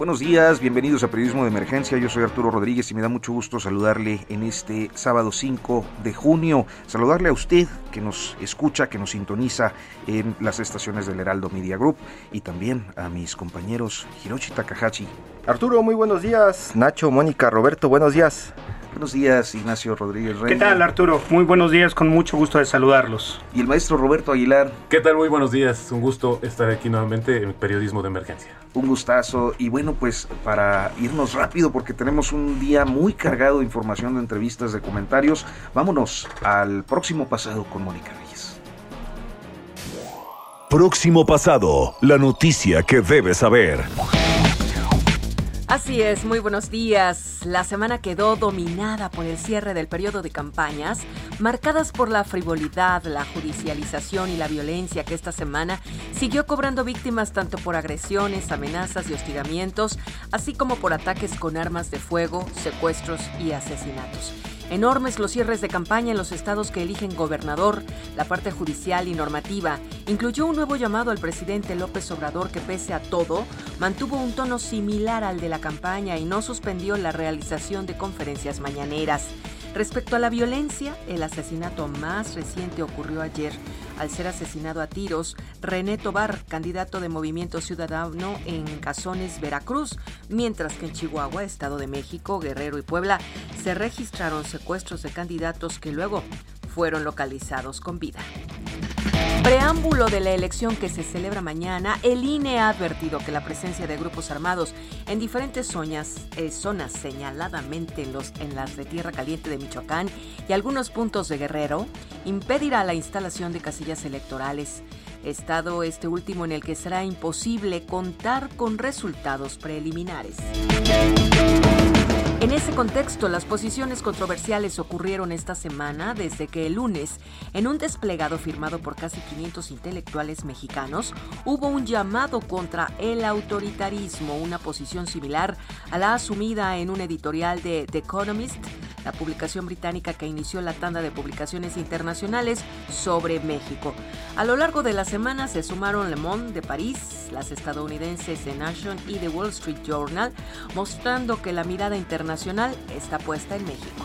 Buenos días, bienvenidos a Periodismo de Emergencia. Yo soy Arturo Rodríguez y me da mucho gusto saludarle en este sábado 5 de junio. Saludarle a usted que nos escucha, que nos sintoniza en las estaciones del Heraldo Media Group y también a mis compañeros Hiroshi Takahashi. Arturo, muy buenos días. Nacho, Mónica, Roberto, buenos días. Buenos días, Ignacio Rodríguez Reyes. ¿Qué tal, Arturo? Muy buenos días, con mucho gusto de saludarlos. Y el maestro Roberto Aguilar. ¿Qué tal? Muy buenos días. Un gusto estar aquí nuevamente en Periodismo de Emergencia. Un gustazo. Y bueno, pues para irnos rápido, porque tenemos un día muy cargado de información, de entrevistas, de comentarios, vámonos al próximo pasado con Mónica Reyes. Próximo pasado, la noticia que debes saber. Así es, muy buenos días. La semana quedó dominada por el cierre del periodo de campañas, marcadas por la frivolidad, la judicialización y la violencia que esta semana siguió cobrando víctimas tanto por agresiones, amenazas y hostigamientos, así como por ataques con armas de fuego, secuestros y asesinatos. Enormes los cierres de campaña en los estados que eligen gobernador, la parte judicial y normativa. Incluyó un nuevo llamado al presidente López Obrador que pese a todo, mantuvo un tono similar al de la campaña y no suspendió la realización de conferencias mañaneras. Respecto a la violencia, el asesinato más reciente ocurrió ayer. Al ser asesinado a tiros, René Tobar, candidato de Movimiento Ciudadano en Cazones, Veracruz, mientras que en Chihuahua, Estado de México, Guerrero y Puebla se registraron secuestros de candidatos que luego fueron localizados con vida. Preámbulo de la elección que se celebra mañana, el INE ha advertido que la presencia de grupos armados en diferentes zonas, eh, zonas señaladamente en, los, en las de Tierra Caliente de Michoacán y algunos puntos de Guerrero impedirá la instalación de casillas electorales. Estado este último en el que será imposible contar con resultados preliminares. En ese contexto, las posiciones controversiales ocurrieron esta semana desde que el lunes, en un desplegado firmado por casi 500 intelectuales mexicanos, hubo un llamado contra el autoritarismo, una posición similar a la asumida en un editorial de The Economist, la publicación británica que inició la tanda de publicaciones internacionales sobre México. A lo largo de la semana se sumaron Le Monde de París, las estadounidenses The Nation y The Wall Street Journal, mostrando que la mirada internacional está puesta en México.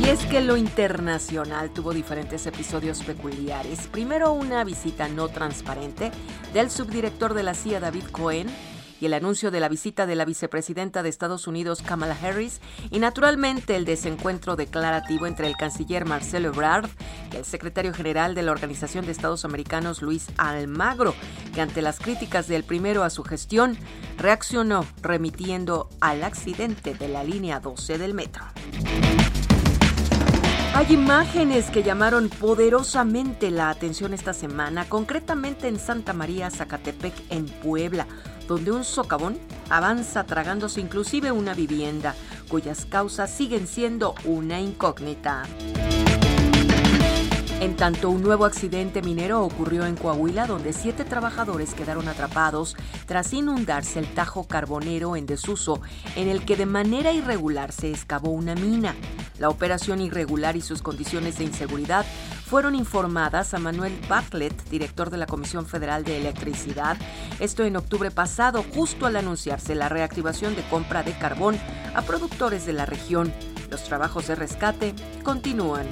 Y es que lo internacional tuvo diferentes episodios peculiares. Primero una visita no transparente del subdirector de la CIA David Cohen y el anuncio de la visita de la vicepresidenta de Estados Unidos Kamala Harris y naturalmente el desencuentro declarativo entre el canciller Marcelo Ebrard y el secretario general de la Organización de Estados Americanos Luis Almagro, que ante las críticas del primero a su gestión reaccionó remitiendo al accidente de la línea 12 del metro. Hay imágenes que llamaron poderosamente la atención esta semana, concretamente en Santa María, Zacatepec, en Puebla, donde un socavón avanza tragándose inclusive una vivienda, cuyas causas siguen siendo una incógnita. En tanto, un nuevo accidente minero ocurrió en Coahuila, donde siete trabajadores quedaron atrapados tras inundarse el Tajo Carbonero en desuso, en el que de manera irregular se excavó una mina. La operación irregular y sus condiciones de inseguridad fueron informadas a Manuel Bartlett, director de la Comisión Federal de Electricidad, esto en octubre pasado, justo al anunciarse la reactivación de compra de carbón a productores de la región. Los trabajos de rescate continúan.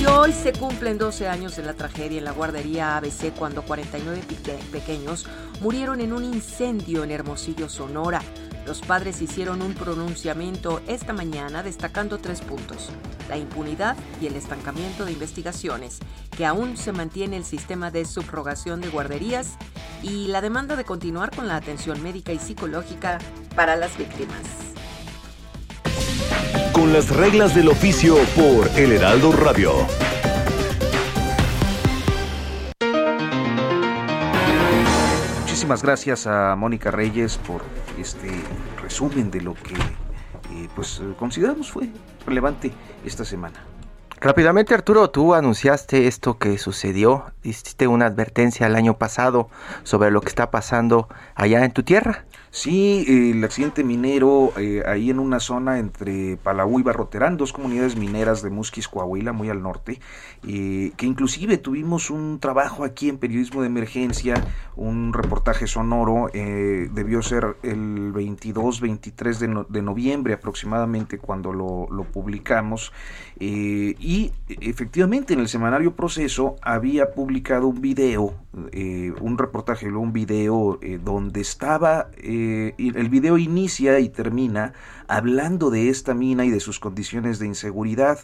Y hoy se cumplen 12 años de la tragedia en la guardería ABC cuando 49 pequeños murieron en un incendio en Hermosillo, Sonora. Los padres hicieron un pronunciamiento esta mañana destacando tres puntos. La impunidad y el estancamiento de investigaciones, que aún se mantiene el sistema de subrogación de guarderías y la demanda de continuar con la atención médica y psicológica para las víctimas. Con las reglas del oficio por El Heraldo Radio. Muchísimas gracias a Mónica Reyes por este resumen de lo que eh, pues consideramos fue relevante esta semana. Rápidamente, Arturo, tú anunciaste esto que sucedió, hiciste una advertencia el año pasado sobre lo que está pasando allá en tu tierra. Sí, el accidente minero eh, ahí en una zona entre Palau y Barroterán, dos comunidades mineras de Musquis, Coahuila, muy al norte, eh, que inclusive tuvimos un trabajo aquí en periodismo de emergencia, un reportaje sonoro, eh, debió ser el 22, 23 de, de noviembre aproximadamente cuando lo, lo publicamos, y efectivamente en el semanario Proceso había publicado un video, un reportaje, un video donde estaba... Eh, el video inicia y termina hablando de esta mina y de sus condiciones de inseguridad.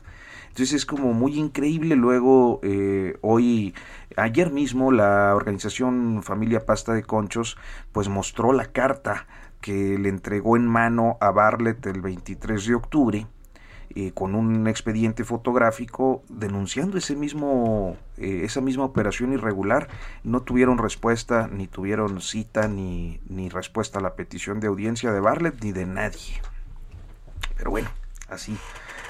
Entonces es como muy increíble. Luego, eh, hoy, ayer mismo, la organización Familia Pasta de Conchos, pues mostró la carta que le entregó en mano a Barlet el 23 de octubre eh, con un expediente fotográfico denunciando ese mismo, eh, esa misma operación irregular. No tuvieron respuesta, ni tuvieron cita, ni, ni respuesta a la petición de audiencia de Barlet, ni de nadie. Pero bueno, así,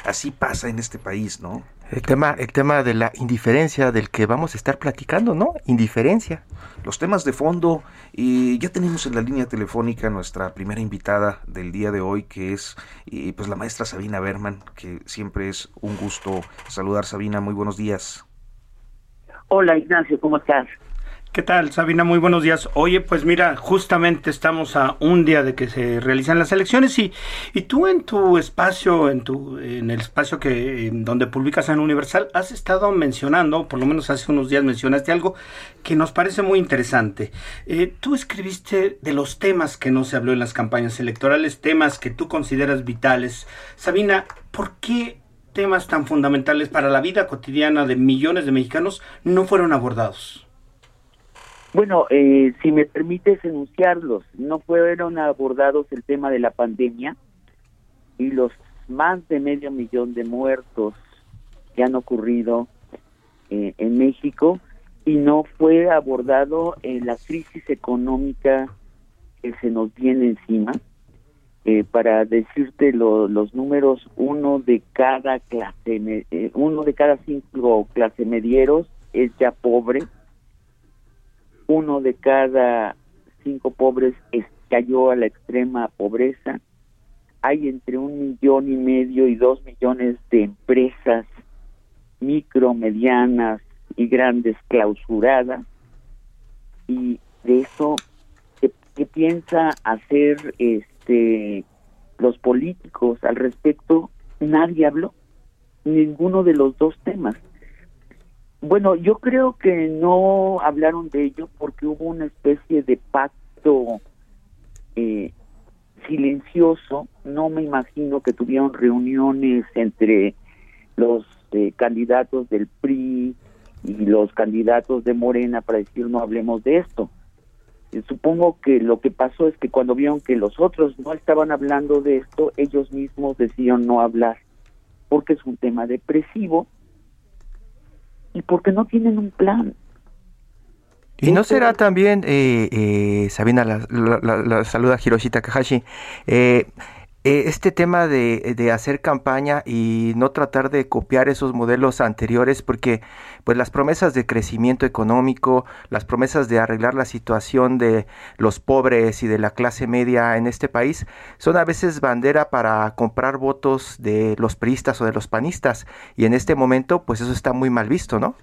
así pasa en este país, ¿no? El tema, el tema de la indiferencia del que vamos a estar platicando, ¿no? Indiferencia. Los temas de fondo, y ya tenemos en la línea telefónica nuestra primera invitada del día de hoy, que es pues la maestra Sabina Berman, que siempre es un gusto saludar. Sabina, muy buenos días. Hola Ignacio, ¿cómo estás? ¿Qué tal, Sabina? Muy buenos días. Oye, pues mira, justamente estamos a un día de que se realizan las elecciones y, y tú en tu espacio, en tu en el espacio que donde publicas en Universal, has estado mencionando, por lo menos hace unos días mencionaste algo que nos parece muy interesante. Eh, tú escribiste de los temas que no se habló en las campañas electorales, temas que tú consideras vitales. Sabina, ¿por qué temas tan fundamentales para la vida cotidiana de millones de mexicanos no fueron abordados? Bueno, eh, si me permites enunciarlos, no fueron abordados el tema de la pandemia y los más de medio millón de muertos que han ocurrido eh, en México y no fue abordado eh, la crisis económica que se nos viene encima. para decirte los números, uno de cada clase, uno de cada cinco clase medieros es ya pobre uno de cada cinco pobres cayó a la extrema pobreza. Hay entre un millón y medio y dos millones de empresas micro, medianas y grandes clausuradas. Y de eso, ¿qué, piensa hacer este los políticos al respecto? Nadie habló. Ninguno de los dos temas. Bueno, yo creo que no hablaron de ello porque hubo una especie de pacto eh, silencioso. No me imagino que tuvieron reuniones entre los eh, candidatos del PRI y los candidatos de Morena para decir no hablemos de esto. Eh, supongo que lo que pasó es que cuando vieron que los otros no estaban hablando de esto, ellos mismos decidieron no hablar, porque es un tema depresivo y porque no tienen un plan. ¿Y no será también, eh, eh, Sabina, la, la, saluda Hiroshi Takahashi, eh, eh, este tema de, de, hacer campaña y no tratar de copiar esos modelos anteriores, porque pues las promesas de crecimiento económico, las promesas de arreglar la situación de los pobres y de la clase media en este país, son a veces bandera para comprar votos de los priistas o de los panistas, y en este momento pues eso está muy mal visto, ¿no?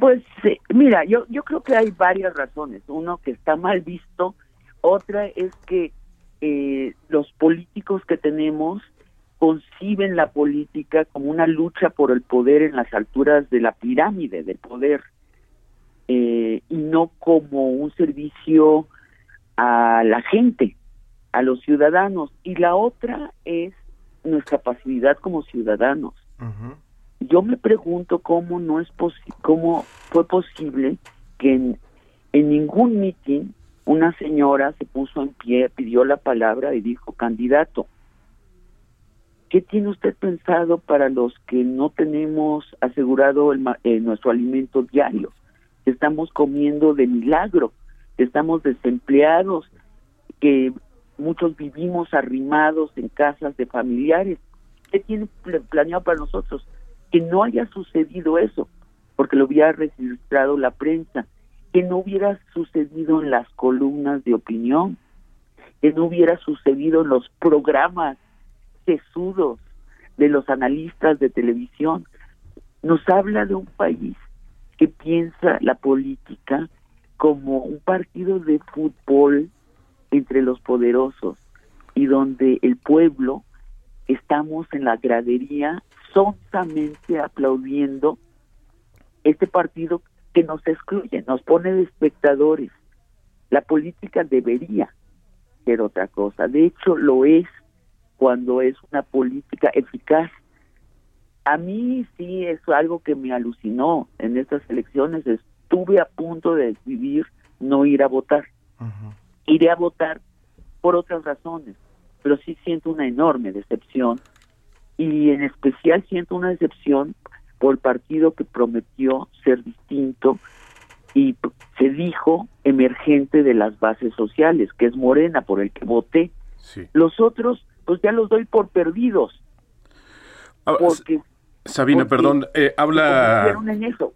Pues mira, yo, yo creo que hay varias razones. Uno, que está mal visto. Otra es que eh, los políticos que tenemos conciben la política como una lucha por el poder en las alturas de la pirámide del poder eh, y no como un servicio a la gente. a los ciudadanos y la otra es nuestra pasividad como ciudadanos. Yo me pregunto cómo no es cómo fue posible que en, en ningún mitin una señora se puso en pie, pidió la palabra y dijo candidato. ¿Qué tiene usted pensado para los que no tenemos asegurado eh, nuestro alimento diario? Estamos comiendo de milagro, estamos desempleados, que muchos vivimos arrimados en casas de familiares. ¿Qué tiene planeado para nosotros? Que no haya sucedido eso, porque lo hubiera registrado la prensa, que no hubiera sucedido en las columnas de opinión, que no hubiera sucedido en los programas sesudos de los analistas de televisión. Nos habla de un país que piensa la política como un partido de fútbol entre los poderosos y donde el pueblo estamos en la gradería sonsamente aplaudiendo este partido que nos excluye, nos pone de espectadores. La política debería ser otra cosa. De hecho, lo es cuando es una política eficaz. A mí sí es algo que me alucinó en estas elecciones. Estuve a punto de decidir no ir a votar. Iré a votar por otras razones, pero sí siento una enorme decepción y en especial siento una decepción por el partido que prometió ser distinto y se dijo emergente de las bases sociales, que es Morena, por el que voté. Los otros, pues ya los doy por perdidos. Ah, porque Sabina, perdón, eh, habla...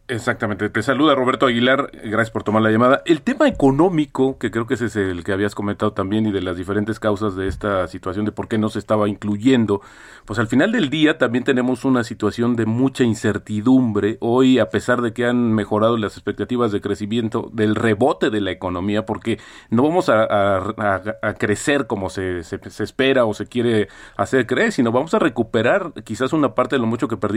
Exactamente, te saluda Roberto Aguilar, gracias por tomar la llamada. El tema económico, que creo que ese es el que habías comentado también y de las diferentes causas de esta situación de por qué no se estaba incluyendo, pues al final del día también tenemos una situación de mucha incertidumbre. Hoy, a pesar de que han mejorado las expectativas de crecimiento, del rebote de la economía, porque no vamos a, crecer como se, se, espera o se quiere hacer creer, sino vamos a recuperar quizás una parte de lo mucho que perdimos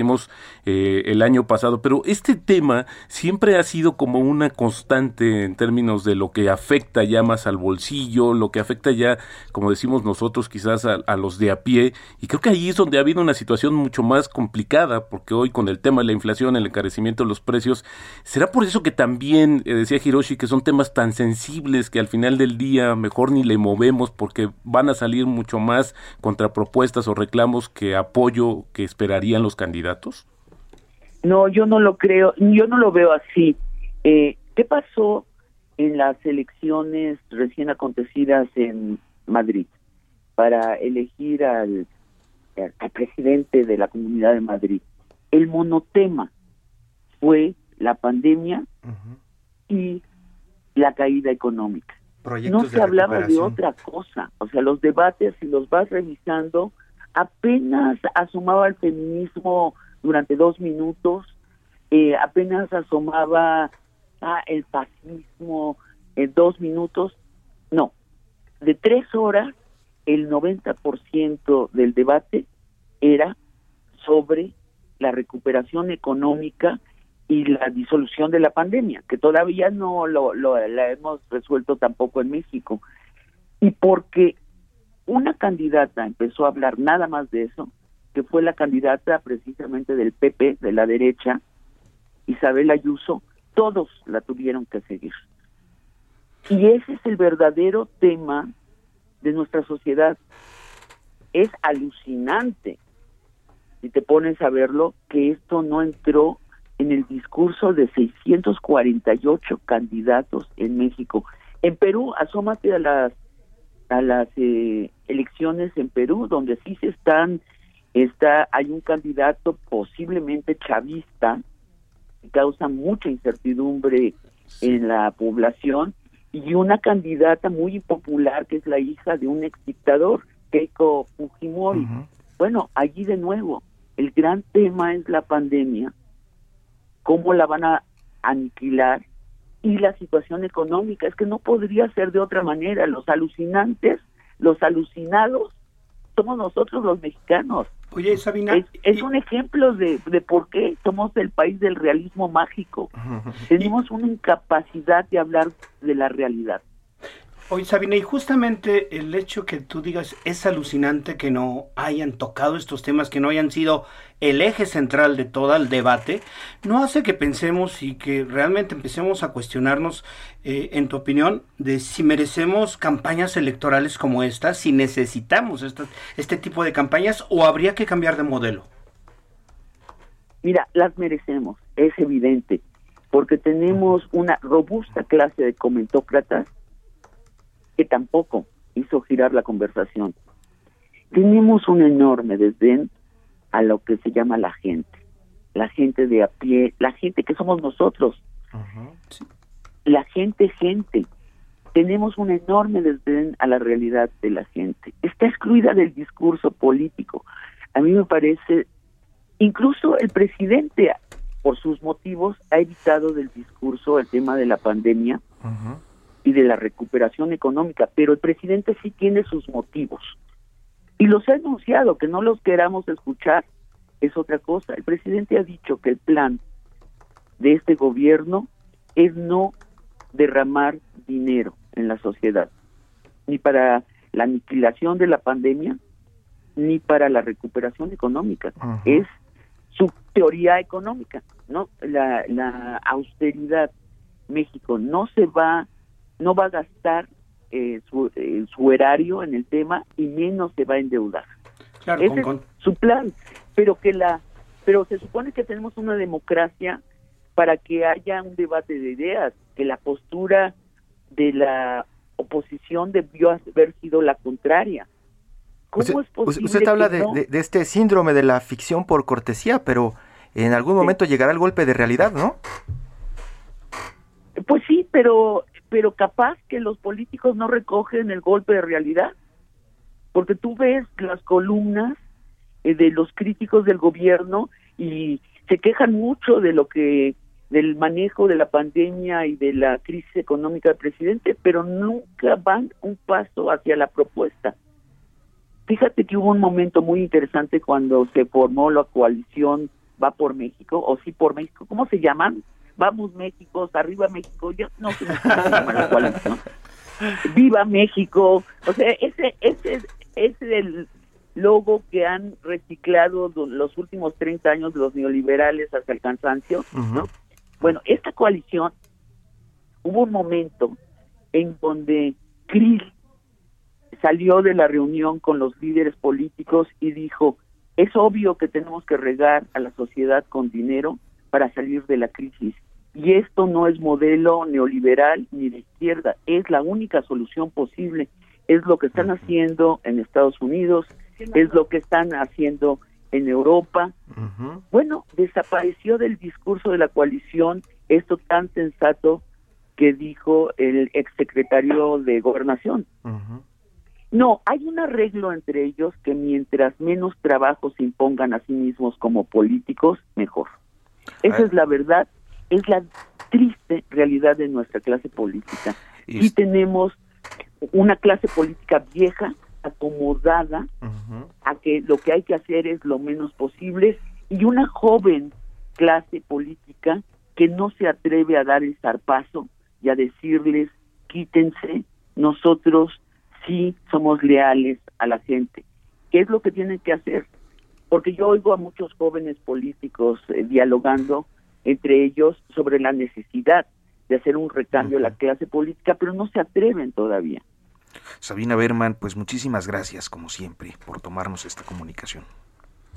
eh, el año pasado, pero este tema siempre ha sido como una constante en términos de lo que afecta ya más al bolsillo, lo que afecta ya, como decimos nosotros, quizás a, los de a pie, y creo que ahí es donde ha habido una situación mucho más complicada, porque hoy con el tema de la inflación, el encarecimiento de los precios, será por eso que también, eh, decía Hiroshi, que son temas tan sensibles que al final del día mejor ni le movemos porque van a salir mucho más contrapropuestas o reclamos que apoyo que esperarían los candidatos. No, yo no lo creo, yo no lo veo así. Eh, ¿Qué pasó en las elecciones recién acontecidas en Madrid para elegir al, presidente de la Comunidad de Madrid? El monotema fue la pandemia y la caída económica. no se hablaba de otra cosa. O sea, los debates, si los vas revisando, apenas asomaba el feminismo durante dos minutos, eh, apenas asomaba ah, el fascismo en dos minutos. No, de tres horas, el 90% del debate era sobre la recuperación económica y la disolución de la pandemia, que todavía no lo, lo la hemos resuelto tampoco en México. Y porque una candidata empezó a hablar nada más de eso, que fue la candidata precisamente del PP, de la derecha, Isabel Ayuso, todos la tuvieron que seguir. Y ese es el verdadero tema de nuestra sociedad. Es alucinante, si te pones a verlo, que esto no entró en el discurso de 648 candidatos en México. En Perú, asómate a las a las eh, elecciones en Perú, donde sí se están, está, hay un candidato posiblemente chavista que causa mucha incertidumbre en la población y una candidata muy popular que es la hija de un ex dictador, Keiko Fujimori. Bueno, allí de nuevo, el gran tema es la pandemia, cómo la van a aniquilar y la situación económica. Es que no podría ser de otra manera. Los alucinantes, los alucinados, somos nosotros los mexicanos. Oye, Sabina. Es, un ejemplo de, de por qué somos el país del realismo mágico. Tenemos una incapacidad de hablar de la realidad. Oye, Sabina, y justamente el hecho que tú digas es alucinante que no hayan tocado estos temas, que no hayan sido el eje central de todo el debate, no hace que pensemos y que realmente empecemos a cuestionarnos, eh, en tu opinión, de si merecemos campañas electorales como esta, si necesitamos este tipo de campañas o habría que cambiar de modelo. Mira, las merecemos, es evidente, porque tenemos una robusta clase de comentócratas que tampoco hizo girar la conversación. Tenemos un enorme desdén a lo que se llama la gente, la gente de a pie, la gente que somos nosotros, la gente gente. Tenemos un enorme desdén a la realidad de la gente. Está excluida del discurso político. A mí me parece, incluso el presidente, por sus motivos, ha evitado del discurso el tema de la pandemia y de la recuperación económica, pero el presidente sí tiene sus motivos. Y los ha anunciado, que no los queramos escuchar, es otra cosa. El presidente ha dicho que el plan de este gobierno es no derramar dinero en la sociedad, ni para la aniquilación de la pandemia, ni para la recuperación económica. Es su teoría económica, ¿no? La, la austeridad. México no se va no va a gastar eh, su, eh, su, erario en el tema y menos se va a endeudar. Claro, Ese es su plan, pero que la, pero se supone que tenemos una democracia para que haya un debate de ideas, que la postura de la oposición debió haber sido la contraria. ¿Cómo es posible usted habla de, de, este síndrome de la ficción por cortesía, pero en algún momento llegará el golpe de realidad, ¿no? Pues sí, pero pero capaz que los políticos no recogen el golpe de realidad, porque tú ves las columnas eh, de los críticos del gobierno y se quejan mucho de lo que del manejo de la pandemia y de la crisis económica del presidente, pero nunca van un paso hacia la propuesta. Fíjate que hubo un momento muy interesante cuando se formó la coalición Va por México, o Sí por México, ¿cómo se llaman? Vamos México, arriba México, yo no sé cuál Viva México, o sea, ese, ese, ese es el logo que han reciclado los últimos 30 años de los neoliberales hasta el cansancio, ¿no? Bueno, esta coalición, hubo un momento en donde Krill salió de la reunión con los líderes políticos y dijo, es obvio que tenemos que regar a la sociedad con dinero para salir de la crisis. Y esto no es modelo neoliberal ni de izquierda, es la única solución posible. Es lo que están haciendo en Estados Unidos, es lo que están haciendo en Europa. Bueno, desapareció del discurso de la coalición esto tan sensato que dijo el exsecretario de Gobernación. No, hay un arreglo entre ellos que mientras menos trabajo se impongan a sí mismos como políticos, mejor. Esa es la verdad es la triste realidad de nuestra clase política. Y, tenemos una clase política vieja, acomodada a que lo que hay que hacer es lo menos posible y una joven clase política que no se atreve a dar el zarpazo y a decirles quítense, nosotros sí somos leales a la gente. ¿Qué es lo que tienen que hacer? Porque yo oigo a muchos jóvenes políticos eh, dialogando entre ellos sobre la necesidad de hacer un recambio en la clase política, pero no se atreven todavía. Sabina Berman, pues muchísimas gracias, como siempre, por tomarnos esta comunicación.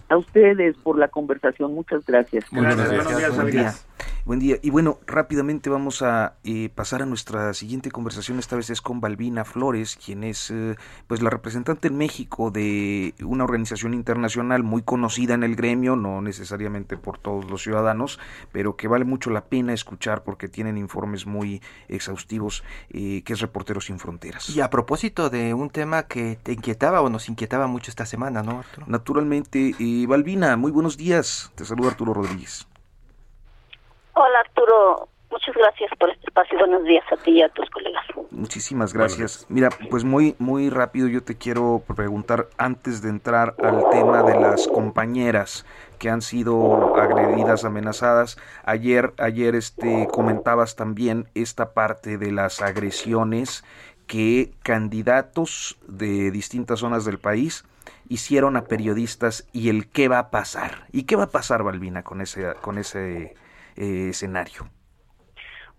A ustedes por la conversación, muchas gracias. Buenos días. Buen día. Y bueno, rápidamente vamos a eh, pasar a nuestra siguiente conversación. Esta vez es con Balbina Flores, quien es eh, pues la representante en México de una organización internacional muy conocida en el gremio, no necesariamente por todos los ciudadanos, pero que vale mucho la pena escuchar porque tienen informes muy exhaustivos, eh, que es Reporteros sin Fronteras. Y a propósito de un tema que te inquietaba o nos inquietaba mucho esta semana, ¿no, Arturo? Naturalmente, Balbina, muy buenos días. Te saluda Arturo Rodríguez. Hola Arturo, muchas gracias por este espacio. Buenos días a ti y a tus colegas. Muchísimas gracias. Mira, pues muy muy rápido yo te quiero preguntar antes de entrar al tema de las compañeras que han sido agredidas, amenazadas. Ayer ayer este comentabas también esta parte de las agresiones que candidatos de distintas zonas del país hicieron a periodistas y el qué va a pasar. ¿Y qué va a pasar, Balbina, con ese, con ese eh, escenario?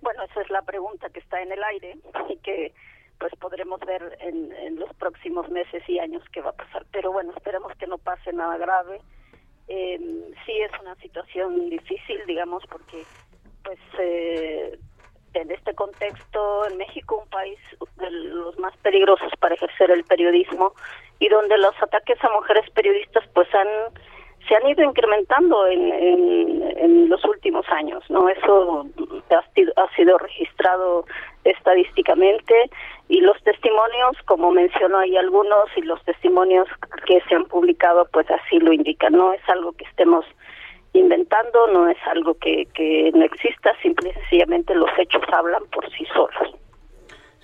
Bueno, esa es la pregunta que está en el aire y que pues podremos ver en, los próximos meses y años qué va a pasar. Pero bueno, esperemos que no pase nada grave. Eh, sí es una situación difícil, digamos, porque pues eh, en este contexto en México, un país de los más peligrosos para ejercer el periodismo y donde los ataques a mujeres periodistas pues han se han ido incrementando en, en, los últimos años, ¿no? Eso ha sido, registrado estadísticamente y los testimonios, como mencionó ahí algunos, y los testimonios que se han publicado, pues así lo indican. No es algo que estemos inventando, no es algo que, que no exista, simple y sencillamente los hechos hablan por sí solos.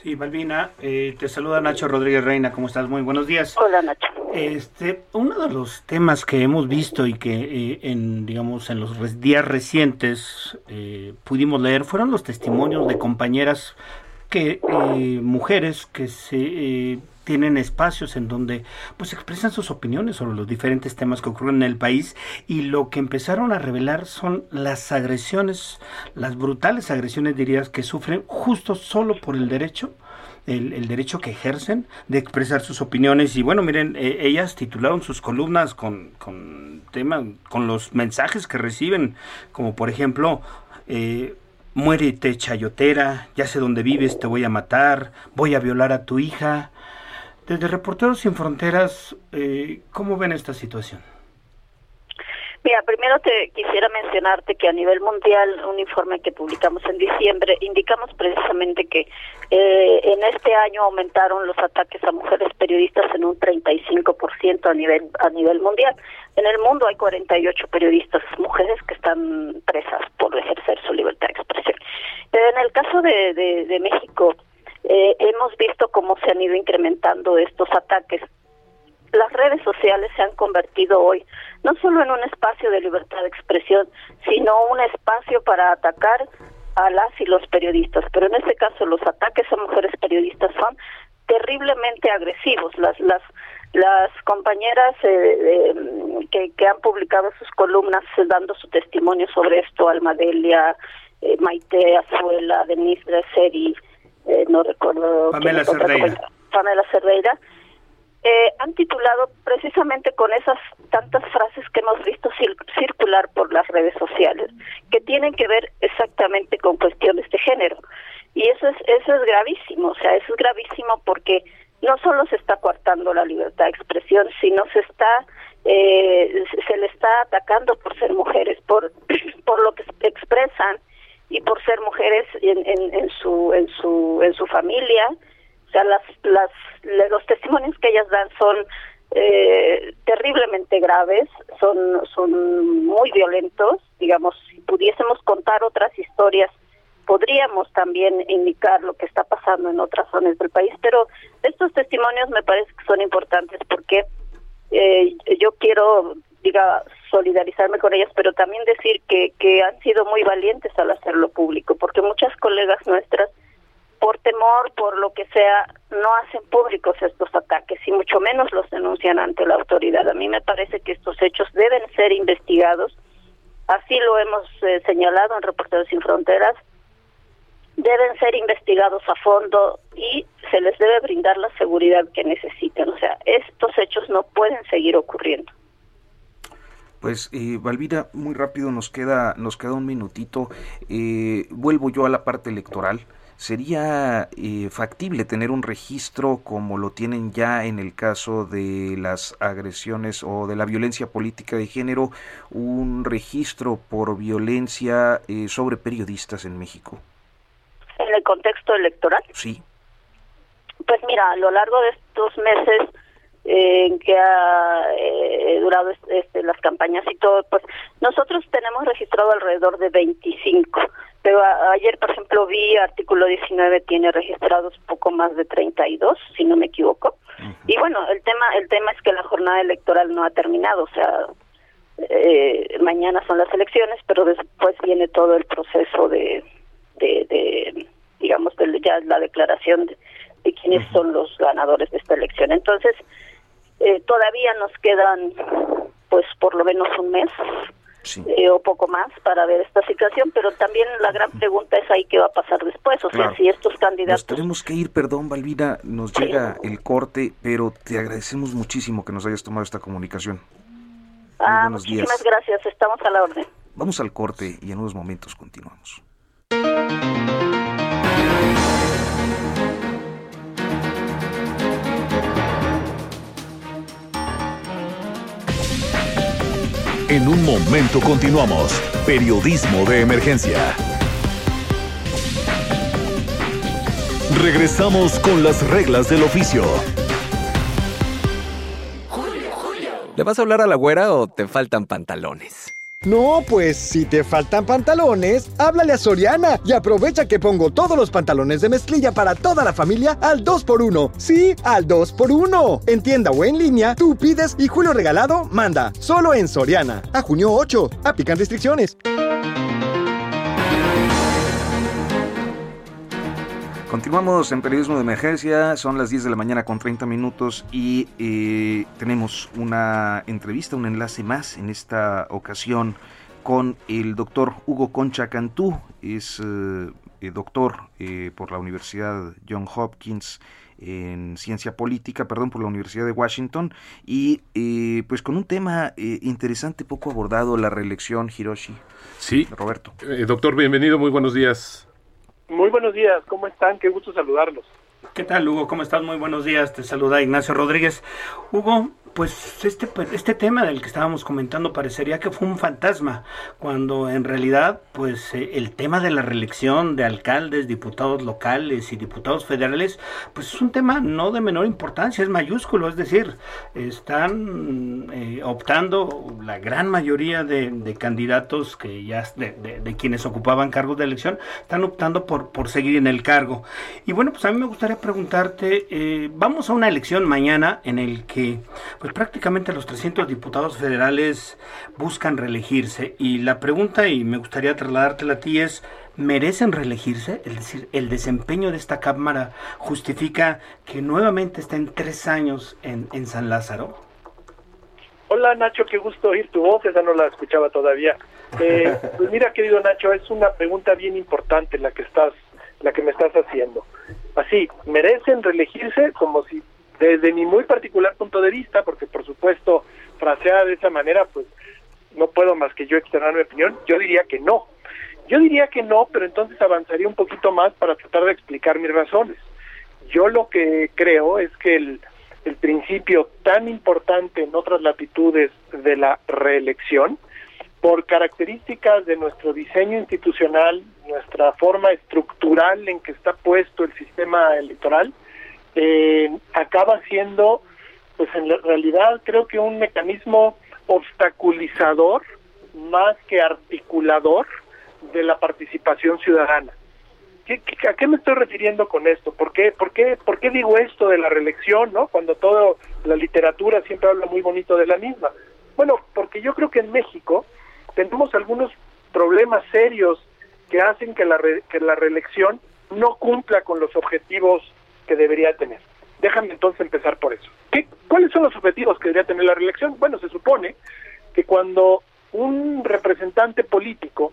Sí, Malvina, eh, te saluda Nacho Rodríguez Reina, ¿cómo estás? Muy buenos días. Hola, Nacho. Este, uno de los temas que hemos visto y que eh, en, digamos, en los días recientes eh, pudimos leer fueron los testimonios de compañeras que, mujeres que se tienen espacios en donde pues expresan sus opiniones sobre los diferentes temas que ocurren en el país y lo que empezaron a revelar son las agresiones, las brutales agresiones dirías que sufren justo solo por el derecho el, derecho que ejercen de expresar sus opiniones. Y bueno, miren, eh, ellas titularon sus columnas con, con temas, con los mensajes que reciben, como por ejemplo, eh, muérete chayotera, ya sé dónde vives, te voy a matar, voy a violar a tu hija, desde Reporteros Sin Fronteras, eh, ¿cómo ven esta situación? Mira, primero te quisiera mencionarte que a nivel mundial, un informe que publicamos en diciembre, indicamos precisamente que eh, en este año aumentaron los ataques a mujeres periodistas en un 35% a nivel a nivel mundial. En el mundo hay 48 periodistas mujeres que están presas por ejercer su libertad de expresión. En el caso de, de México, eh, hemos visto cómo se han ido incrementando estos ataques. Las redes sociales se han convertido hoy no solo en un espacio de libertad de expresión, sino un espacio para atacar a las y los periodistas. Pero en este caso los ataques a mujeres periodistas son terriblemente agresivos. Las las las compañeras eh, que, que, han publicado sus columnas eh, dando su testimonio sobre esto, Almadelia, eh, Maite Azuela, Denise Dreseri, eh, no recuerdo. Pamela Cerdeira. Pamela Cerdeira. Eh, han titulado precisamente con esas tantas frases que hemos visto circular por las redes sociales, que tienen que ver exactamente con cuestiones de género. Y eso es, eso es gravísimo, o sea, eso es gravísimo porque no solo se está coartando la libertad de expresión, sino se está eh, se le está atacando por ser mujeres, por por lo que expresan y por ser mujeres en, en, su en su en su familia o sea las las los testimonios que ellas dan son eh, terriblemente graves son son muy violentos digamos si pudiésemos contar otras historias podríamos también indicar lo que está pasando en otras zonas del país pero estos testimonios me parece que son importantes porque eh, yo quiero diga solidarizarme con ellas, pero también decir que, que han sido muy valientes al hacerlo público, porque muchas colegas nuestras, por temor, por lo que sea, no hacen públicos estos ataques y mucho menos los denuncian ante la autoridad. A mí me parece que estos hechos deben ser investigados, así lo hemos eh, señalado en Reporteros Sin Fronteras, deben ser investigados a fondo y se les debe brindar la seguridad que necesitan. O sea, estos hechos no pueden seguir ocurriendo. Pues eh, Valvira, muy rápido nos queda nos queda un minutito. Eh, vuelvo yo a la parte electoral. ¿Sería eh, factible tener un registro como lo tienen ya en el caso de las agresiones o de la violencia política de género, un registro por violencia eh, sobre periodistas en México? ¿En el contexto electoral? Sí. Pues mira, a lo largo de estos meses en que ha eh, durado este, las campañas y todo, pues nosotros tenemos registrado alrededor de 25, pero ayer, por ejemplo, vi artículo 19 tiene registrados poco más de 32, si no me equivoco. Y bueno, el tema el tema es que la jornada electoral no ha terminado, o sea, eh, mañana son las elecciones, pero después viene todo el proceso de, de, de digamos, de, ya la declaración de, de quiénes son los ganadores de esta elección. Entonces, eh, todavía nos quedan, pues, por lo menos un mes eh, o poco más para ver esta situación, pero también la gran pregunta es ahí qué va a pasar después, o sea, si estos candidatos... Nos tenemos que ir, perdón, Valvina, nos llega el corte, pero te agradecemos muchísimo que nos hayas tomado esta comunicación. Ah, muchísimas gracias, estamos a la orden. Vamos al corte y en unos momentos continuamos. En un momento continuamos. Periodismo de emergencia. Regresamos con las reglas del oficio. ¿Le vas a hablar a la güera o te faltan pantalones? No, pues si te faltan pantalones, háblale a Soriana y aprovecha que pongo todos los pantalones de mezclilla para toda la familia al 2x1. Sí, al 2x1. En tienda o en línea, tú pides y Julio Regalado manda. Solo en Soriana. A junio 8. Aplican restricciones. Continuamos en periodismo de emergencia, son las 10 de la mañana con 30 minutos y eh, tenemos una entrevista, un enlace más en esta ocasión con el doctor Hugo Concha Cantú, es eh, eh, doctor por la Universidad John Hopkins en ciencia política, perdón, por la Universidad de Washington y pues con un tema interesante poco abordado, la reelección Hiroshi. Sí, Roberto. doctor, bienvenido, muy buenos días. Muy buenos días, ¿cómo están? Qué gusto saludarlos. ¿Qué tal, Hugo? ¿Cómo estás? Muy buenos días. Te saluda Ignacio Rodríguez. Hugo, pues este, este tema del que estábamos comentando parecería que fue un fantasma, cuando en realidad pues eh, el tema de la reelección de alcaldes, diputados locales y diputados federales, pues es un tema no de menor importancia, es mayúsculo, es decir, están eh, optando la gran mayoría de, candidatos que ya de, quienes ocupaban cargos de elección, están optando por, por seguir en el cargo. Y bueno, pues a mí me gustaría preguntarte, eh, vamos a una elección mañana en el que pues prácticamente los 300 diputados federales buscan reelegirse y la pregunta, y me gustaría trasladártela a ti, es, ¿merecen reelegirse? Es decir, ¿el desempeño de esta Cámara justifica que nuevamente estén tres años en, en San Lázaro? Hola Nacho, qué gusto oír tu voz, esa no la escuchaba todavía. Eh, pues mira, querido Nacho, es una pregunta bien importante la que estás, la que me estás haciendo. Así, merecen reelegirse como si desde mi muy particular punto de vista, porque por supuesto fraseada de esa manera, pues no puedo más que yo externar mi opinión, yo diría que no. Yo diría que no, pero entonces avanzaría un poquito más para tratar de explicar mis razones. Yo lo que creo es que el, el principio tan importante en otras latitudes de la reelección, por características de nuestro diseño institucional, nuestra forma estructural en que está puesto el sistema electoral, eh, acaba siendo, pues en realidad creo que un mecanismo obstaculizador más que articulador de la participación ciudadana. ¿Qué, a qué me estoy refiriendo con esto? ¿Por qué, por, qué, ¿Por qué digo esto de la reelección, no? cuando toda la literatura siempre habla muy bonito de la misma? Bueno, porque yo creo que en México tenemos algunos problemas serios que hacen que la, que la reelección no cumpla con los objetivos que debería tener. Déjame entonces empezar por eso. ¿Qué, ¿Cuáles son los objetivos que debería tener la reelección? Bueno, se supone que cuando un representante político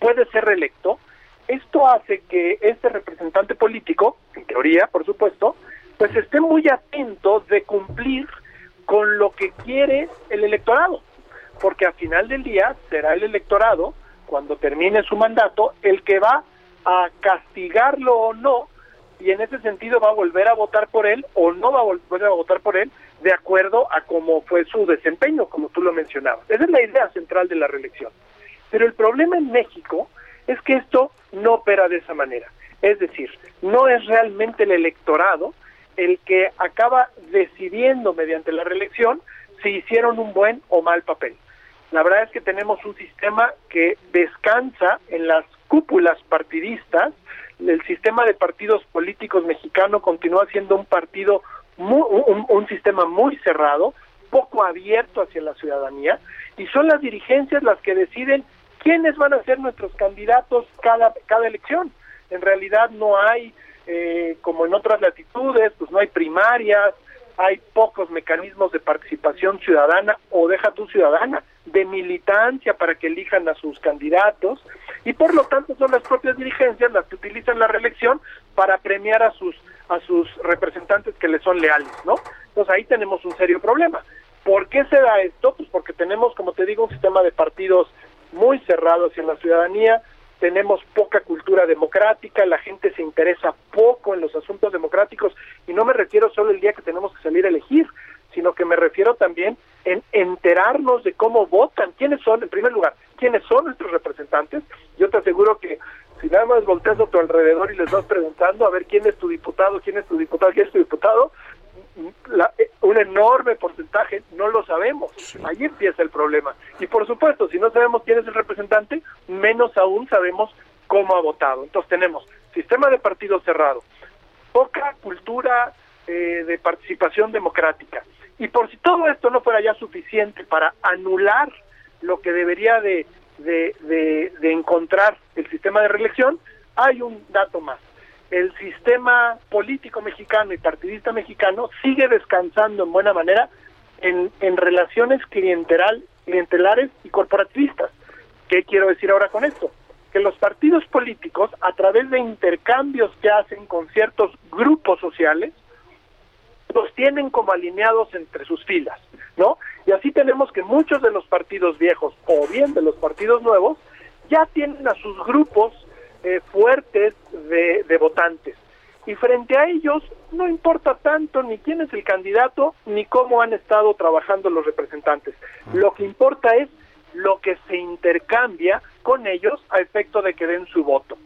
puede ser reelecto, esto hace que este representante político, en teoría, por supuesto, pues esté muy atento de cumplir con lo que quiere el electorado, porque al final del día será el electorado, cuando termine su mandato, el que va a castigarlo o no y en ese sentido va a volver a votar por él o no va a volver a votar por él de acuerdo a cómo fue su desempeño, como tú lo mencionabas. Esa es la idea central de la reelección. Pero el problema en México es que esto no opera de esa manera. Es decir, no es realmente el electorado el que acaba decidiendo mediante la reelección si hicieron un buen o mal papel. La verdad es que tenemos un sistema que descansa en las cúpulas partidistas el sistema de partidos políticos mexicano continúa siendo un partido, un, sistema muy cerrado, poco abierto hacia la ciudadanía, y son las dirigencias las que deciden quiénes van a ser nuestros candidatos cada, cada elección. En realidad no hay eh, como en otras latitudes, pues no hay primarias, hay pocos mecanismos de participación ciudadana o deja tu ciudadana, de militancia para que elijan a sus candidatos y por lo tanto son las propias dirigencias las que utilizan la reelección para premiar a sus a sus representantes que le son leales, ¿no? Entonces ahí tenemos un serio problema. ¿Por qué se da esto? Pues porque tenemos, como te digo, un sistema de partidos muy cerrado hacia la ciudadanía, tenemos poca cultura democrática, la gente se interesa poco en los asuntos democráticos y no me refiero solo el día que tenemos que salir a elegir, sino que me refiero también en enterarnos de cómo votan, quiénes son, en primer lugar, quiénes son nuestros representantes. Yo te aseguro que si nada más volteas a tu alrededor y les vas preguntando a ver quién es tu diputado, quién es tu diputado, quién es tu diputado, eh, un enorme porcentaje no lo sabemos. Ahí empieza el problema. Y por supuesto, si no sabemos quién es el representante, menos aún sabemos cómo ha votado. Entonces tenemos sistema de partido cerrado, poca cultura eh, de participación democrática. Y por si todo esto no fuera ya suficiente para anular lo que debería de, de encontrar el sistema de reelección, hay un dato más el sistema político mexicano y partidista mexicano sigue descansando en buena manera en, relaciones clienteral, clientelares y corporativistas. ¿Qué quiero decir ahora con esto? Que los partidos políticos, a través de intercambios que hacen con ciertos grupos sociales, los tienen como alineados entre sus filas, ¿no? Y así tenemos que muchos de los partidos viejos o bien de los partidos nuevos ya tienen a sus grupos eh, fuertes de, de votantes. Y frente a ellos no importa tanto ni quién es el candidato ni cómo han estado trabajando los representantes. Lo que importa es lo que se intercambia con ellos a efecto de que den su voto.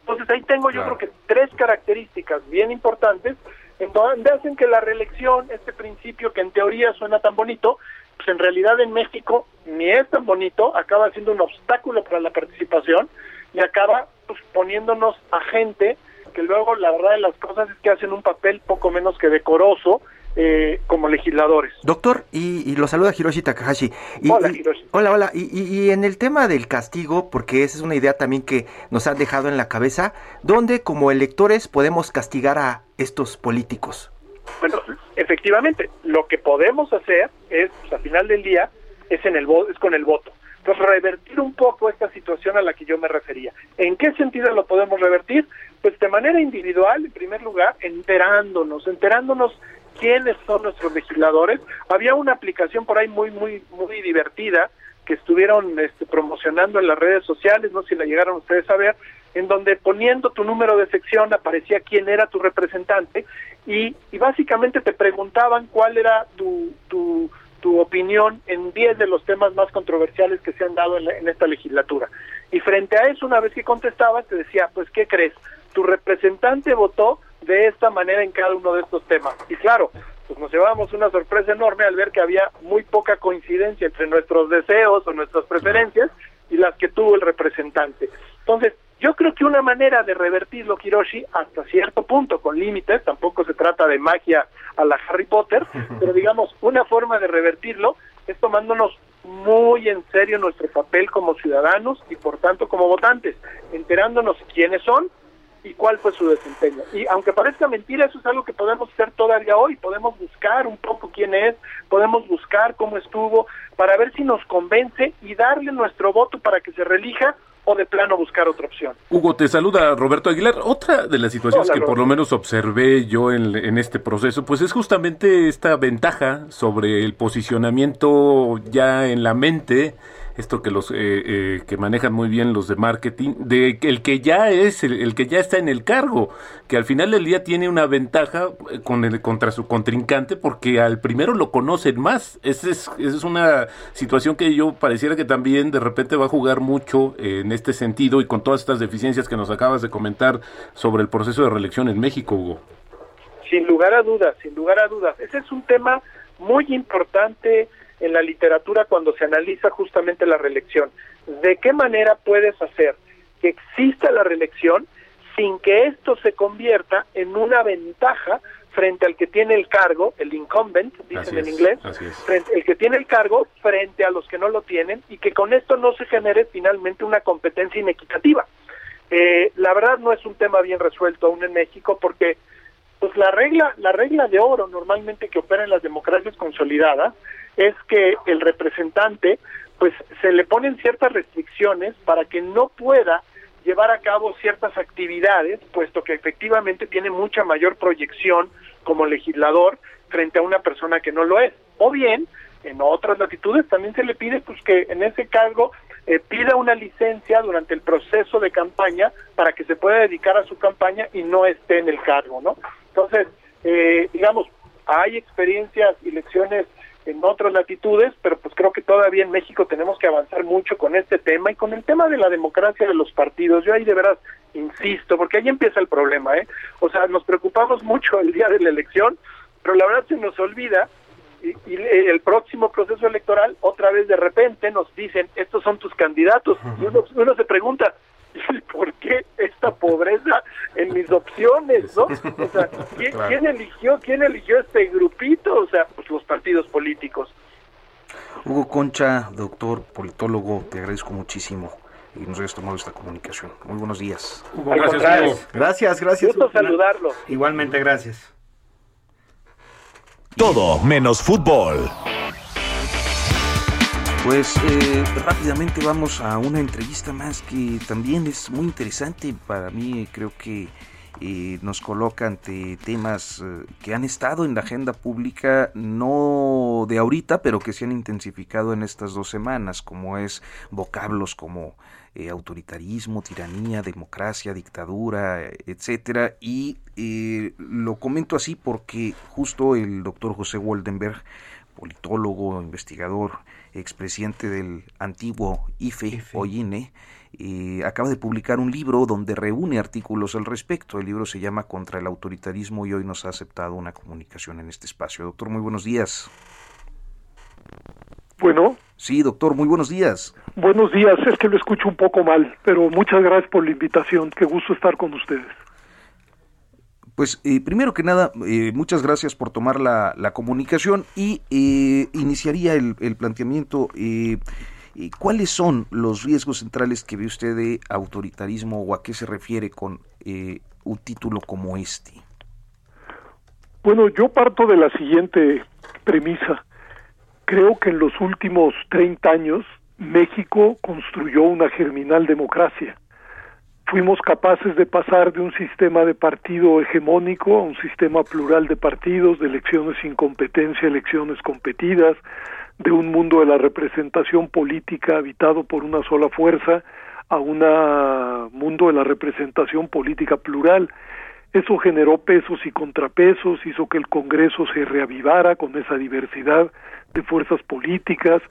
Entonces ahí tengo yo creo que tres características bien importantes en donde hacen que la reelección, este principio que en teoría suena tan bonito, pues en realidad en México ni es tan bonito, acaba siendo un obstáculo para la participación y acaba pues, poniéndonos a gente que luego la verdad de las cosas es que hacen un papel poco menos que decoroso eh, como legisladores. Doctor, y, lo saluda Hiroshi Takahashi. hola, Hiroshi. Hola, hola. Y, en el tema del castigo, porque esa es una idea también que nos han dejado en la cabeza, ¿dónde como electores podemos castigar a estos políticos? Bueno, efectivamente, lo que podemos hacer es, pues, al final del día, es, en el, es con el voto. Entonces, revertir un poco esta situación a la que yo me refería. ¿En qué sentido lo podemos revertir? Pues de manera individual, en primer lugar, enterándonos, enterándonos quiénes son nuestros legisladores. Había una aplicación por ahí muy, muy, muy divertida que estuvieron este, promocionando en las redes sociales, no sé si la llegaron ustedes a ver, en donde poniendo tu número de sección aparecía quién era tu representante y, y básicamente te preguntaban cuál era tu, tu, tu opinión en 10 de los temas más controversiales que se han dado en, esta legislatura. Y frente a eso, una vez que contestabas, te decía, pues, ¿qué crees? Tu representante votó de esta manera en cada uno de estos temas. Y claro, pues nos llevamos una sorpresa enorme al ver que había muy poca coincidencia entre nuestros deseos o nuestras preferencias y las que tuvo el representante. Entonces, yo creo que una manera de revertirlo, Kiroshi, hasta cierto punto, con límites, tampoco se trata de magia a la Harry Potter, pero digamos, una forma de revertirlo es tomándonos muy en serio nuestro papel como ciudadanos y por tanto como votantes, enterándonos quiénes son y cuál fue su desempeño. Y aunque parezca mentira, eso es algo que podemos hacer todavía hoy, podemos buscar un poco quién es, podemos buscar cómo estuvo, para ver si nos convence y darle nuestro voto para que se relija o de plano buscar otra opción. Hugo, te saluda Roberto Aguilar. Otra de las situaciones que por lo menos observé yo en, en, este proceso, pues es justamente esta ventaja sobre el posicionamiento ya en la mente esto que los eh, eh, que manejan muy bien los de marketing, de el que ya es el, que ya está en el cargo, que al final del día tiene una ventaja eh, con el, contra su contrincante porque al primero lo conocen más. Esa es, es una situación que yo pareciera que también de repente va a jugar mucho en este sentido y con todas estas deficiencias que nos acabas de comentar sobre el proceso de reelección en México, Hugo. Sin lugar a dudas, sin lugar a dudas. Ese es un tema muy importante en la literatura cuando se analiza justamente la reelección. ¿De qué manera puedes hacer que exista la reelección sin que esto se convierta en una ventaja frente al que tiene el cargo, el incumbent, dicen en inglés, frente, el que tiene el cargo frente a los que no lo tienen y que con esto no se genere finalmente una competencia inequitativa. Eh, la verdad no es un tema bien resuelto aún en México porque pues la regla, la regla de oro normalmente que opera en las democracias consolidadas es que el representante pues se le ponen ciertas restricciones para que no pueda llevar a cabo ciertas actividades, puesto que efectivamente tiene mucha mayor proyección como legislador frente a una persona que no lo es. O bien, en otras latitudes también se le pide pues que en ese cargo eh, pida una licencia durante el proceso de campaña para que se pueda dedicar a su campaña y no esté en el cargo, ¿no? Entonces, eh, digamos, hay experiencias y lecciones en otras latitudes, pero pues creo que todavía en México tenemos que avanzar mucho con este tema y con el tema de la democracia de los partidos. Yo ahí de veras insisto, porque ahí empieza el problema, ¿eh? O sea, nos preocupamos mucho el día de la elección, pero la verdad se nos olvida y, el próximo proceso electoral otra vez de repente nos dicen estos son tus candidatos y uno se pregunta ¿por qué esta pobreza en mis opciones, no? O sea, ¿quién, eligió, quién eligió este grupito? O sea, pues los partidos políticos. Hugo Concha, doctor politólogo, te agradezco muchísimo y nos hayas tomado esta comunicación. Muy buenos días. gracias, Gracias, gracias. Gusto saludarlo. Igualmente, gracias. Todo menos fútbol. Pues eh, rápidamente vamos a una entrevista más que también es muy interesante para mí. Creo que eh, nos coloca ante temas eh, que han estado en la agenda pública, no de ahorita, pero que se han intensificado en estas dos semanas, como es vocablos como autoritarismo, tiranía, democracia, dictadura, etcétera. Y lo comento así porque justo el doctor José Waldenberg, politólogo, investigador, expresidente del antiguo IFE, o INE, acaba de publicar un libro donde reúne artículos al respecto. El libro se llama Contra el autoritarismo y hoy nos ha aceptado una comunicación en este espacio. Doctor, muy buenos días. Bueno. Sí, doctor, muy buenos días. Buenos días, es que lo escucho un poco mal, pero muchas gracias por la invitación. Qué gusto estar con ustedes. Pues eh, primero que nada, eh, muchas gracias por tomar la, comunicación y eh, iniciaría el, planteamiento. ¿Cuáles son los riesgos centrales que ve usted de autoritarismo o a qué se refiere con un título como este? Bueno, yo parto de la siguiente premisa. Creo que en los últimos 30 años México construyó una germinal democracia fuimos capaces de pasar de un sistema de partido hegemónico a un sistema plural de partidos, de elecciones sin competencia, elecciones competidas, de un mundo de la representación política habitado por una sola fuerza a un mundo de la representación política plural. Eso generó pesos y contrapesos, hizo que el Congreso se reavivara con esa diversidad de fuerzas políticas,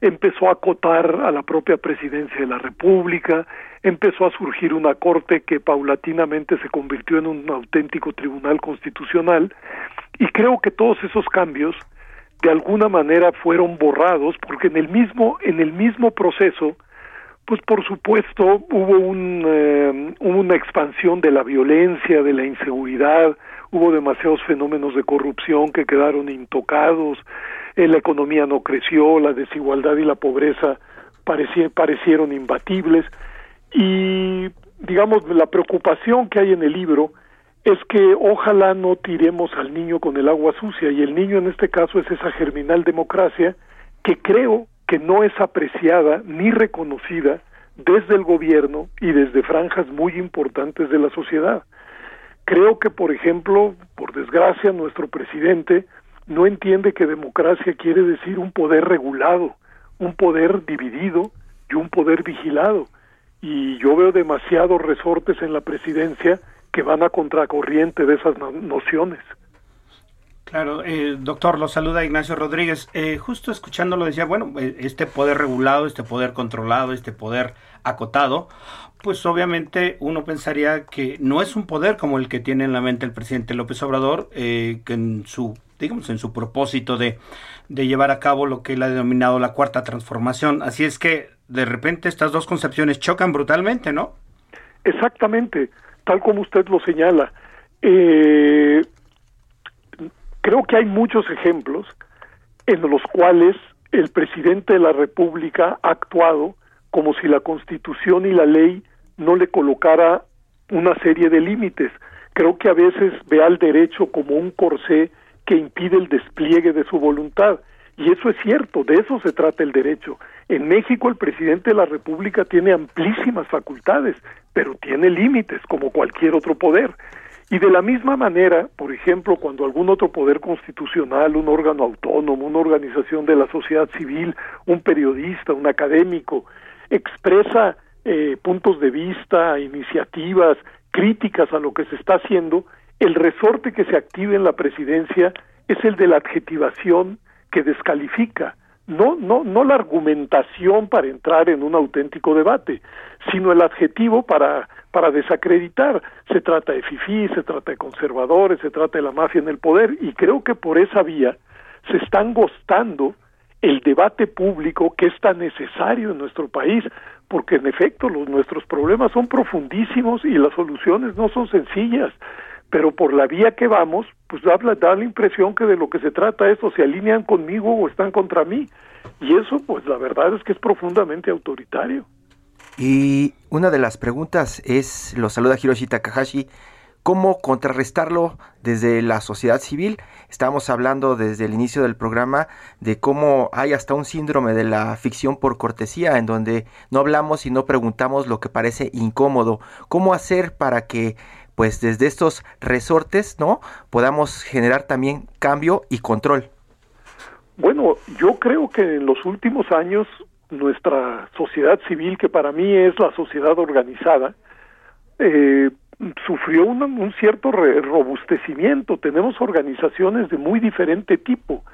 empezó a acotar a la propia presidencia de la República, empezó a surgir una corte que paulatinamente se convirtió en un auténtico tribunal constitucional y creo que todos esos cambios de alguna manera fueron borrados porque en el mismo en el mismo proceso pues por supuesto hubo un, eh, una expansión de la violencia, de la inseguridad, hubo demasiados fenómenos de corrupción que quedaron intocados, eh, la economía no creció, la desigualdad y la pobreza parecieron imbatibles y digamos la preocupación que hay en el libro es que ojalá no tiremos al niño con el agua sucia y el niño en este caso es esa germinal democracia que creo que no es apreciada ni reconocida desde el gobierno y desde franjas muy importantes de la sociedad. Creo que, por ejemplo, por desgracia, nuestro presidente no entiende que democracia quiere decir un poder regulado, un poder dividido y un poder vigilado. Y yo veo demasiados resortes en la presidencia que van a contracorriente de esas nociones. Claro, eh, doctor, lo saluda Ignacio Rodríguez. Eh, justo escuchándolo decía, bueno, eh, este poder regulado, este poder controlado, este poder acotado, pues obviamente uno pensaría que no es un poder como el que tiene en la mente el presidente López Obrador, que en su digamos, en su propósito de, de llevar a cabo lo que él ha denominado la cuarta transformación. Así es que de repente estas dos concepciones chocan brutalmente, ¿no? Exactamente, tal como usted lo señala. Eh, creo que hay muchos ejemplos en los cuales el presidente de la República ha actuado como si la Constitución y la ley no le colocara una serie de límites. Creo que a veces ve al derecho como un corsé que impide el despliegue de su voluntad. Y eso es cierto, de eso se trata el derecho. En México el presidente de la República tiene amplísimas facultades, pero tiene límites como cualquier otro poder. Y de la misma manera, por ejemplo, cuando algún otro poder constitucional, un órgano autónomo, una organización de la sociedad civil, un periodista, un académico, expresa eh, puntos de vista, iniciativas, críticas a lo que se está haciendo, el resorte que se active en la presidencia es el de la adjetivación que descalifica, no, no, no la argumentación para entrar en un auténtico debate, sino el adjetivo para para desacreditar. Se trata de FIFI, se trata de conservadores, se trata de la mafia en el poder y creo que por esa vía se están gostando el debate público que es tan necesario en nuestro país, porque en efecto los, nuestros problemas son profundísimos y las soluciones no son sencillas, pero por la vía que vamos, pues da, la impresión que de lo que se trata es o se alinean conmigo o están contra mí, y eso pues la verdad es que es profundamente autoritario. Y una de las preguntas es, lo saluda Hiroshi Takahashi, ¿cómo contrarrestarlo desde la sociedad civil? Estamos hablando desde el inicio del programa de cómo hay hasta un síndrome de la ficción por cortesía, en donde no hablamos y no preguntamos lo que parece incómodo. ¿Cómo hacer para que pues desde estos resortes, ¿no? podamos generar también cambio y control? Bueno, yo creo que en los últimos años nuestra sociedad civil, que para mí es la sociedad organizada, eh, sufrió un, cierto robustecimiento. Tenemos organizaciones de muy diferente tipo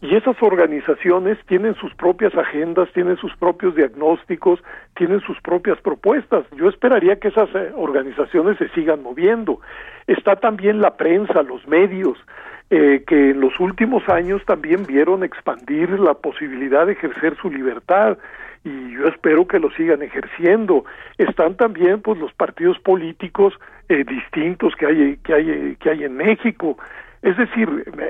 y esas organizaciones tienen sus propias agendas, tienen sus propios diagnósticos, tienen sus propias propuestas. Yo esperaría que esas eh, organizaciones se sigan moviendo. Está también la prensa, los medios, eh, que en los últimos años también vieron expandir la posibilidad de ejercer su libertad y yo espero que lo sigan ejerciendo. Están también pues los partidos políticos eh, distintos que hay que hay que hay en México. Es decir,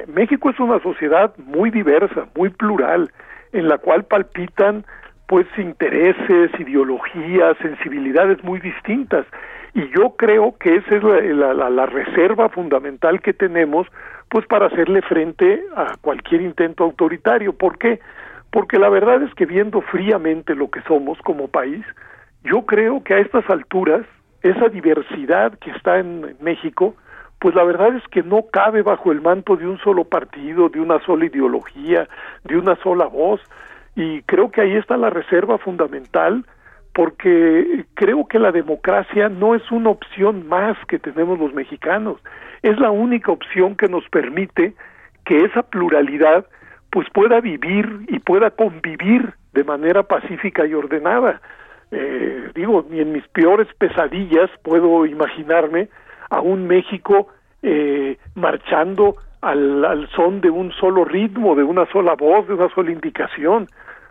México es una sociedad muy diversa, muy plural, en la cual palpitan pues intereses, ideologías, sensibilidades muy distintas. Y yo creo que esa es la, la, reserva fundamental que tenemos pues para hacerle frente a cualquier intento autoritario. ¿Por qué? Porque la verdad es que viendo fríamente lo que somos como país, yo creo que a estas alturas esa diversidad que está en México, pues la verdad es que no cabe bajo el manto de un solo partido, de una sola ideología, de una sola voz, y creo que ahí está la reserva fundamental, porque creo que la democracia no es una opción más que tenemos los mexicanos, es la única opción que nos permite que esa pluralidad pues pueda vivir y pueda convivir de manera pacífica y ordenada. Eh, digo, ni en mis peores pesadillas puedo imaginarme a un México eh, marchando al, al son de un solo ritmo, de una sola voz, de una sola indicación.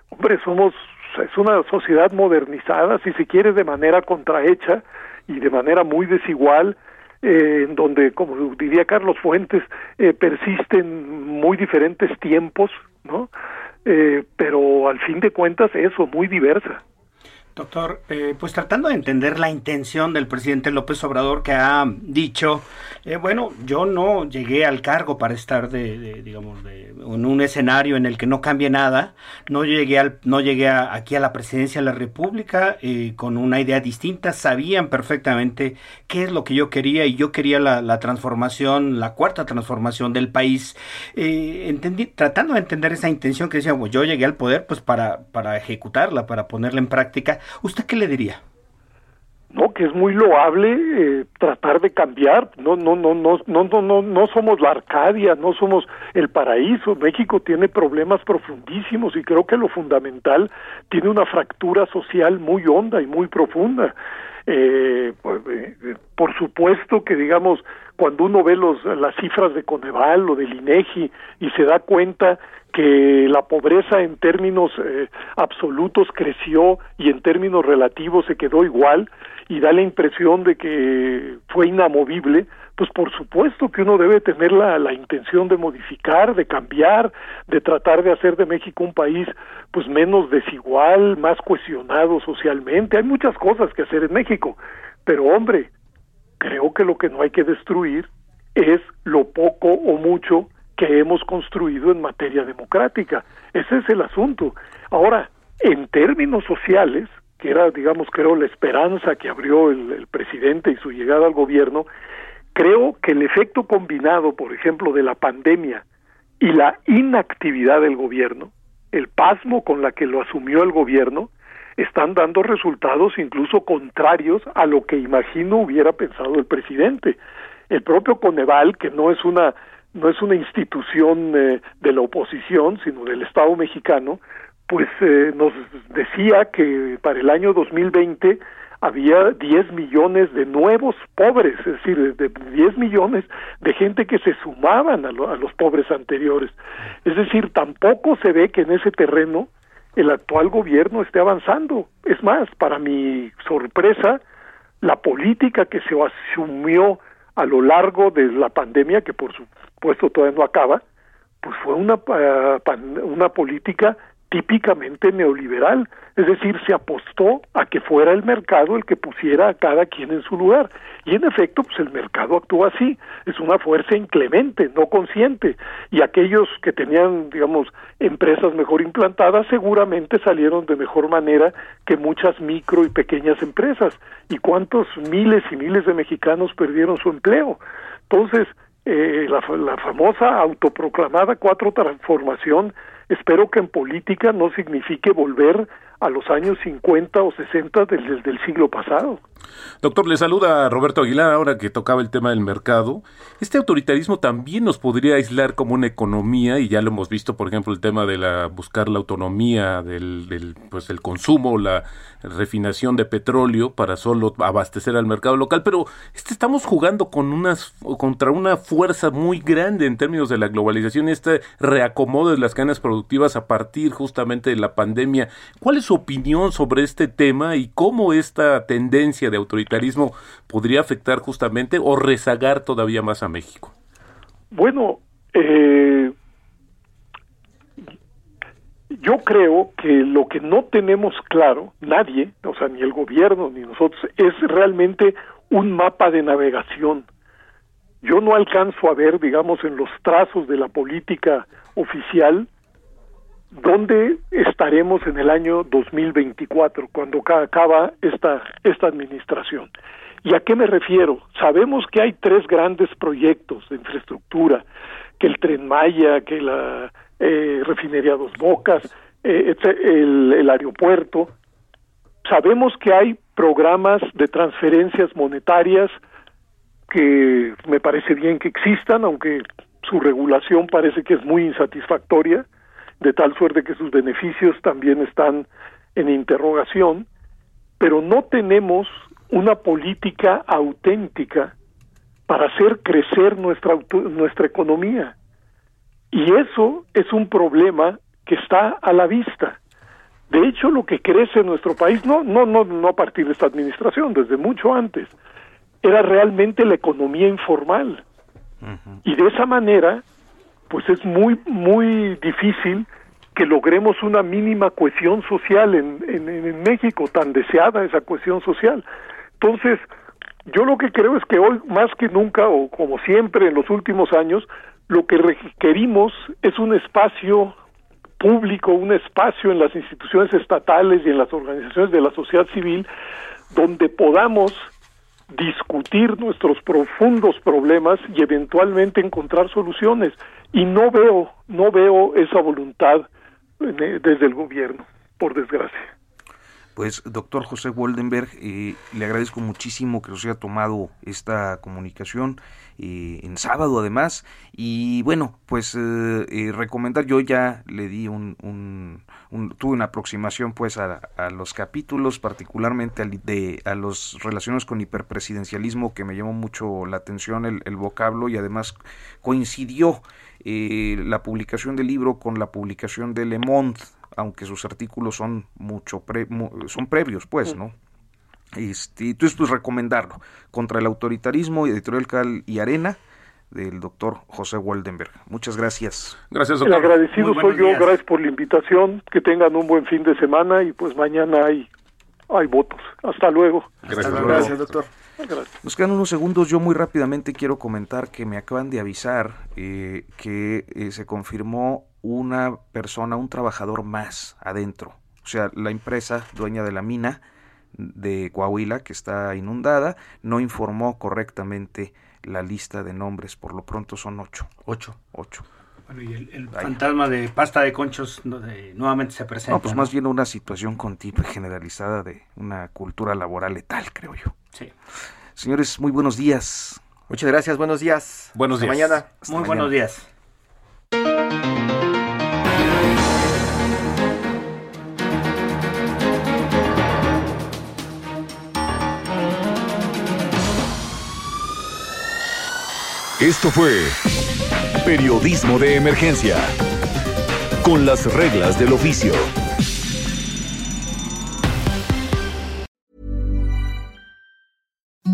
Hombre, somos, es una sociedad modernizada, si se quiere, de manera contrahecha y de manera muy desigual, eh, en donde, como diría Carlos Fuentes, eh, persisten muy diferentes tiempos, ¿no? Eh, pero al fin de cuentas eso, muy diversa. Doctor, eh, pues tratando de entender la intención del presidente López Obrador que ha dicho, eh, bueno, yo no llegué al cargo para estar de, digamos, de, en un escenario en el que no cambie nada, no llegué, al, no llegué aquí a la presidencia de la República eh, con una idea distinta, sabían perfectamente qué es lo que yo quería y yo quería la, transformación, la cuarta transformación del país, entendí, tratando de entender esa intención que decía, pues yo llegué al poder pues para, para ejecutarla, para ponerla en práctica, ¿Usted qué le diría? No, que es muy loable eh, tratar de cambiar. No, no, no, no, no, no, no, no somos la Arcadia, no somos el paraíso. México tiene problemas profundísimos y creo que lo fundamental tiene una fractura social muy honda y muy profunda. Eh, pues, eh, por supuesto que digamos cuando uno ve los, las cifras de Coneval o del INEGI y se da cuenta que la pobreza en términos eh, absolutos creció y en términos relativos se quedó igual y da la impresión de que fue inamovible, pues por supuesto que uno debe tener la, la intención de modificar, de cambiar, de tratar de hacer de México un país pues menos desigual, más cohesionado socialmente. Hay muchas cosas que hacer en México, pero hombre, creo que lo que no hay que destruir es lo poco o mucho que hemos construido en materia democrática. Ese es el asunto. Ahora, en términos sociales, que era, digamos, creo, la esperanza que abrió el, presidente y su llegada al gobierno, creo que el efecto combinado, por ejemplo, de la pandemia y la inactividad del gobierno, el pasmo con la que lo asumió el gobierno, están dando resultados incluso contrarios a lo que imagino hubiera pensado el presidente. El propio Coneval, que no es una no es una institución eh, de la oposición, sino del Estado mexicano, pues eh, nos decía que para el año 2020 había 10 millones de nuevos pobres, es decir, de 10 millones de gente que se sumaban a, a, los pobres anteriores. Es decir, tampoco se ve que en ese terreno el actual gobierno esté avanzando. Es más, para mi sorpresa, la política que se asumió a lo largo de la pandemia, que por supuesto todavía no acaba, pues fue una, uh, una política típicamente neoliberal, es decir, se apostó a que fuera el mercado el que pusiera a cada quien en su lugar. Y en efecto, pues el mercado actúa así, es una fuerza inclemente, no consciente. Y aquellos que tenían, digamos, empresas mejor implantadas seguramente salieron de mejor manera que muchas micro y pequeñas empresas. ¿Y cuántos miles y miles de mexicanos perdieron su empleo? Entonces, eh, la, la famosa autoproclamada cuatro transformación Espero que en política no signifique volver a los años 50 o 60 del, del, siglo pasado. Doctor, le saluda Roberto Aguilar ahora que tocaba el tema del mercado. Este autoritarismo también nos podría aislar como una economía y ya lo hemos visto, por ejemplo, el tema de la buscar la autonomía del, del pues el consumo, la refinación de petróleo para solo abastecer al mercado local, pero este estamos jugando con unas contra una fuerza muy grande en términos de la globalización, este reacomodo de las cadenas productivas a partir justamente de la pandemia. ¿Cuál es su opinión sobre este tema y cómo esta tendencia de autoritarismo podría afectar justamente o rezagar todavía más a México? Bueno, eh, yo creo que lo que no tenemos claro, nadie, o sea, ni el gobierno ni nosotros, es realmente un mapa de navegación. Yo no alcanzo a ver, digamos, en los trazos de la política oficial, dónde estaremos en el año 2024, cuando acaba esta, esta administración. ¿Y a qué me refiero? Sabemos que hay tres grandes proyectos de infraestructura, que el tren Maya, que la eh, refinería Dos Bocas, eh, el, el aeropuerto. Sabemos que hay programas de transferencias monetarias que me parece bien que existan, aunque su regulación parece que es muy insatisfactoria, de tal suerte que sus beneficios también están en interrogación, pero no tenemos una política auténtica para hacer crecer nuestra, nuestra economía. Y eso es un problema que está a la vista. De hecho, lo que crece en nuestro país, no, no, no, no a partir de esta administración, desde mucho antes, era realmente la economía informal. Y de esa manera, pues es muy, muy difícil que logremos una mínima cohesión social en, en, en México, tan deseada esa cohesión social. Entonces, yo lo que creo es que hoy, más que nunca, o como siempre en los últimos años, lo que requerimos es un espacio público, un espacio en las instituciones estatales y en las organizaciones de la sociedad civil donde podamos discutir nuestros profundos problemas y eventualmente encontrar soluciones. Y no veo, no veo esa voluntad eh, desde el gobierno, por desgracia. Pues, doctor José Woldenberg, eh, le agradezco muchísimo que nos haya tomado esta comunicación eh, en sábado, además. Y bueno, pues eh, recomendar, yo ya le di un, un, tuve una aproximación pues a, los capítulos, particularmente de, a los relacionados con hiperpresidencialismo, que me llamó mucho la atención el, el vocablo y además coincidió la publicación del libro con la publicación de Le Monde aunque sus artículos son mucho son previos, pues, ¿no? Este, entonces, pues recomendarlo. Contra el autoritarismo, editorial y arena del doctor José Waldenberg. Muchas gracias. Gracias, doctor. El agradecido soy yo, gracias por la invitación, que tengan un buen fin de semana y pues mañana hay, hay votos. Hasta luego. Gracias, doctor. Nos quedan unos segundos. Yo muy rápidamente quiero comentar que me acaban de avisar eh, que eh, se confirmó una persona, un trabajador más adentro. O sea, la empresa dueña de la mina de Coahuila, que está inundada, no informó correctamente la lista de nombres. Por lo pronto son ocho. Ocho. Ocho. Bueno, y el, fantasma de pasta de conchos nuevamente se presenta. No, pues más bien una situación continua y generalizada de una cultura laboral letal, creo yo. Sí. Señores, muy buenos días. Muchas gracias, buenos días. Buenos días. mañana. muy buenos días. Esto fue Periodismo de Emergencia, con las reglas del oficio.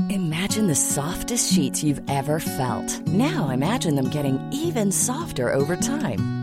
Imagine the softest sheets you've ever felt. Now imagine them getting even softer over time.